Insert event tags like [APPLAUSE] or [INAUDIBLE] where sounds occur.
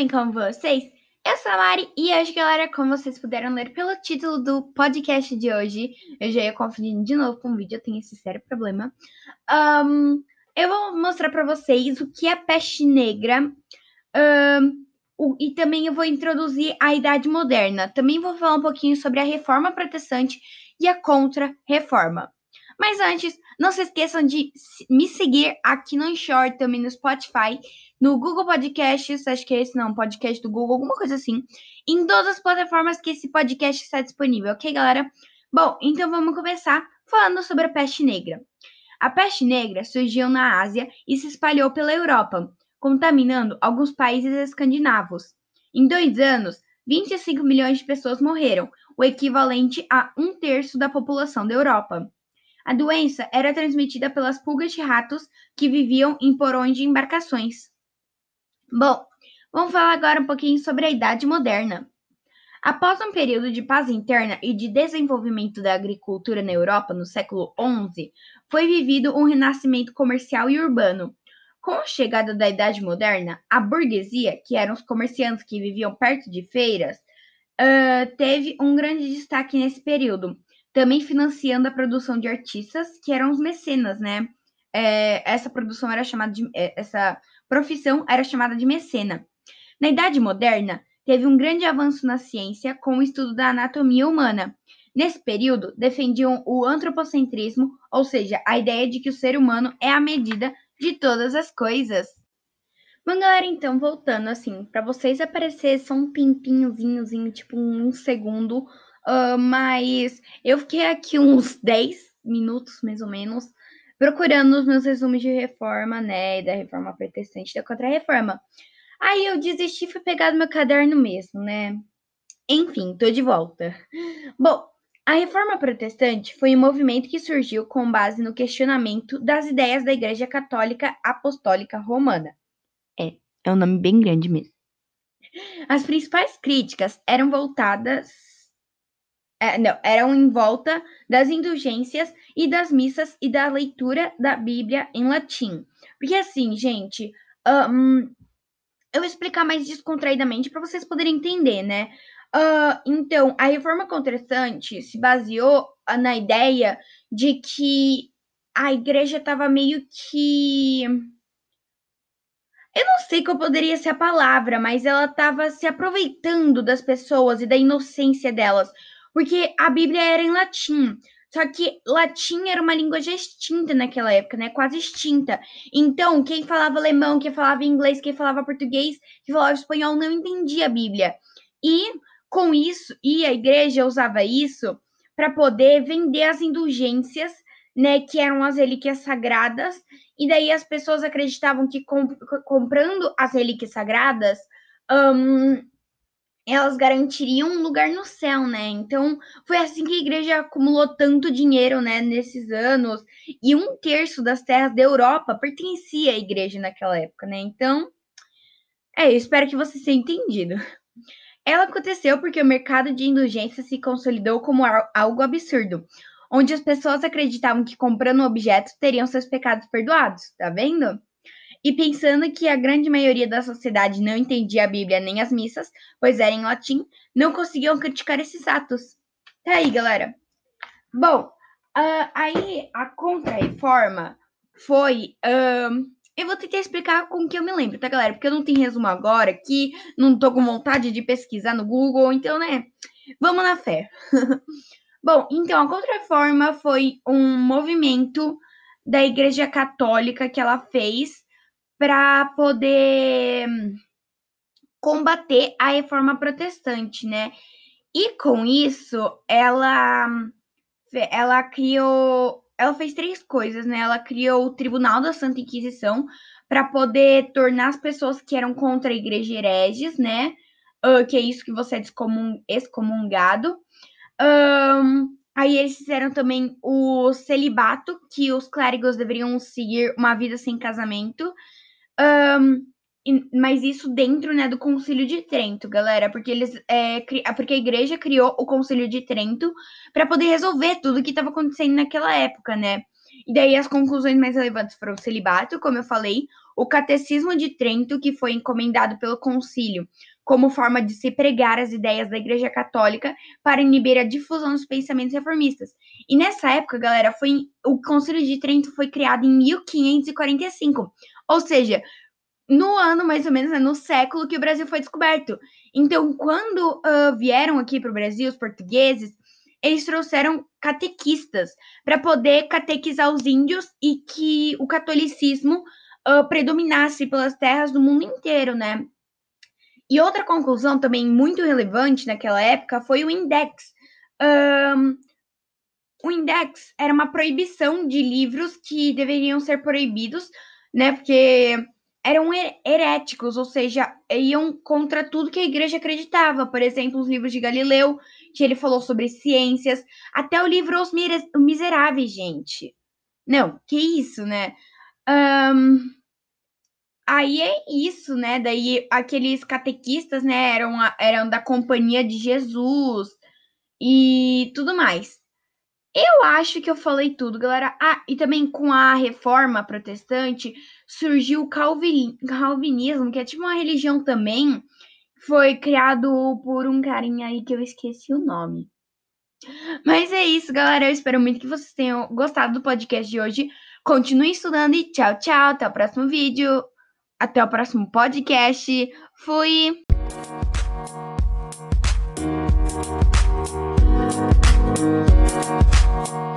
bem com vocês? Eu sou a Mari e hoje, galera, como vocês puderam ler pelo título do podcast de hoje, eu já ia confundindo de novo com o vídeo, eu tenho esse sério problema. Um, eu vou mostrar para vocês o que é peste negra um, o, e também eu vou introduzir a Idade Moderna. Também vou falar um pouquinho sobre a Reforma Protestante e a Contra-Reforma. Mas antes, não se esqueçam de me seguir aqui no Short, também no Spotify, no Google Podcasts, acho que é esse não, podcast do Google, alguma coisa assim, em todas as plataformas que esse podcast está disponível, ok, galera? Bom, então vamos começar falando sobre a peste negra. A peste negra surgiu na Ásia e se espalhou pela Europa, contaminando alguns países escandinavos. Em dois anos, 25 milhões de pessoas morreram, o equivalente a um terço da população da Europa. A doença era transmitida pelas pulgas de ratos que viviam em porões de embarcações. Bom, vamos falar agora um pouquinho sobre a Idade Moderna. Após um período de paz interna e de desenvolvimento da agricultura na Europa no século XI, foi vivido um renascimento comercial e urbano. Com a chegada da Idade Moderna, a burguesia, que eram os comerciantes que viviam perto de feiras, uh, teve um grande destaque nesse período, também financiando a produção de artistas, que eram os mecenas, né? É, essa produção era chamada de. É, essa profissão era chamada de mecena. Na Idade Moderna, teve um grande avanço na ciência com o estudo da anatomia humana. Nesse período, defendiam o antropocentrismo, ou seja, a ideia de que o ser humano é a medida de todas as coisas. Bom, galera, então, voltando assim, para vocês aparecer só um pimpinhozinhozinho, tipo um segundo, Mas eu fiquei aqui uns 10 minutos, mais ou menos, procurando os meus resumos de reforma, né? Da reforma protestante da contra-reforma. Aí eu desisti e fui pegar meu caderno mesmo, né? Enfim, tô de volta. Bom, a reforma protestante foi um movimento que surgiu com base no questionamento das ideias da Igreja Católica Apostólica Romana. É, é um nome bem grande mesmo. As principais críticas eram voltadas é, não, eram em volta das indulgências e das missas e da leitura da Bíblia em latim. Porque assim, gente, um, eu vou explicar mais descontraidamente para vocês poderem entender, né? Uh, então, a reforma contrastante se baseou na ideia de que a igreja estava meio que. Eu não sei qual poderia ser a palavra, mas ela estava se aproveitando das pessoas e da inocência delas porque a Bíblia era em latim. Só que latim era uma língua já extinta naquela época, né? Quase extinta. Então, quem falava alemão, quem falava inglês, quem falava português, quem falava espanhol não entendia a Bíblia. E com isso, e a igreja usava isso para poder vender as indulgências, né, que eram as relíquias sagradas, e daí as pessoas acreditavam que comp comprando as relíquias sagradas, um, elas garantiriam um lugar no céu, né? Então, foi assim que a igreja acumulou tanto dinheiro, né, nesses anos, e um terço das terras da Europa pertencia à igreja naquela época, né? Então, é, eu espero que você tenha entendido. Ela aconteceu porque o mercado de indulgência se consolidou como algo absurdo, onde as pessoas acreditavam que comprando um objeto teriam seus pecados perdoados, tá vendo? E pensando que a grande maioria da sociedade não entendia a Bíblia nem as missas, pois era em latim, não conseguiam criticar esses atos. Tá aí, galera. Bom, uh, aí a contra-reforma foi. Uh, eu vou tentar explicar com o que eu me lembro, tá, galera? Porque eu não tenho resumo agora aqui, não tô com vontade de pesquisar no Google, então, né? Vamos na fé. [LAUGHS] Bom, então a contra-reforma foi um movimento da Igreja Católica que ela fez para poder combater a reforma protestante, né? E com isso, ela ela criou, ela fez três coisas, né? Ela criou o Tribunal da Santa Inquisição para poder tornar as pessoas que eram contra a igreja hereges, né? Uh, que é isso que você é excomungado. Um, aí eles fizeram também o celibato, que os clérigos deveriam seguir uma vida sem casamento. Um, mas isso dentro né, do Concílio de Trento, galera, porque eles é, porque a igreja criou o Concílio de Trento para poder resolver tudo que estava acontecendo naquela época, né? E daí as conclusões mais relevantes foram o celibato, como eu falei, o Catecismo de Trento, que foi encomendado pelo concílio como forma de se pregar as ideias da Igreja Católica para inibir a difusão dos pensamentos reformistas. E nessa época, galera, foi o Concílio de Trento foi criado em 1545, ou seja, no ano mais ou menos, né, no século que o Brasil foi descoberto. Então, quando uh, vieram aqui para o Brasil os portugueses, eles trouxeram catequistas para poder catequizar os índios e que o catolicismo uh, predominasse pelas terras do mundo inteiro, né? E outra conclusão também muito relevante naquela época foi o index. Um, o index era uma proibição de livros que deveriam ser proibidos, né? Porque eram heréticos, ou seja, iam contra tudo que a igreja acreditava. Por exemplo, os livros de Galileu, que ele falou sobre ciências, até o livro Os Miseráveis, gente. Não, que isso, né? Um, aí é isso, né? Daí aqueles catequistas, né, eram, eram da companhia de Jesus e tudo mais. Eu acho que eu falei tudo, galera. Ah, e também com a reforma protestante surgiu o calvinismo, que é tipo uma religião também. Foi criado por um carinha aí que eu esqueci o nome. Mas é isso, galera. Eu espero muito que vocês tenham gostado do podcast de hoje. Continue estudando e tchau, tchau. Até o próximo vídeo. Até o próximo podcast. Fui! Thank you.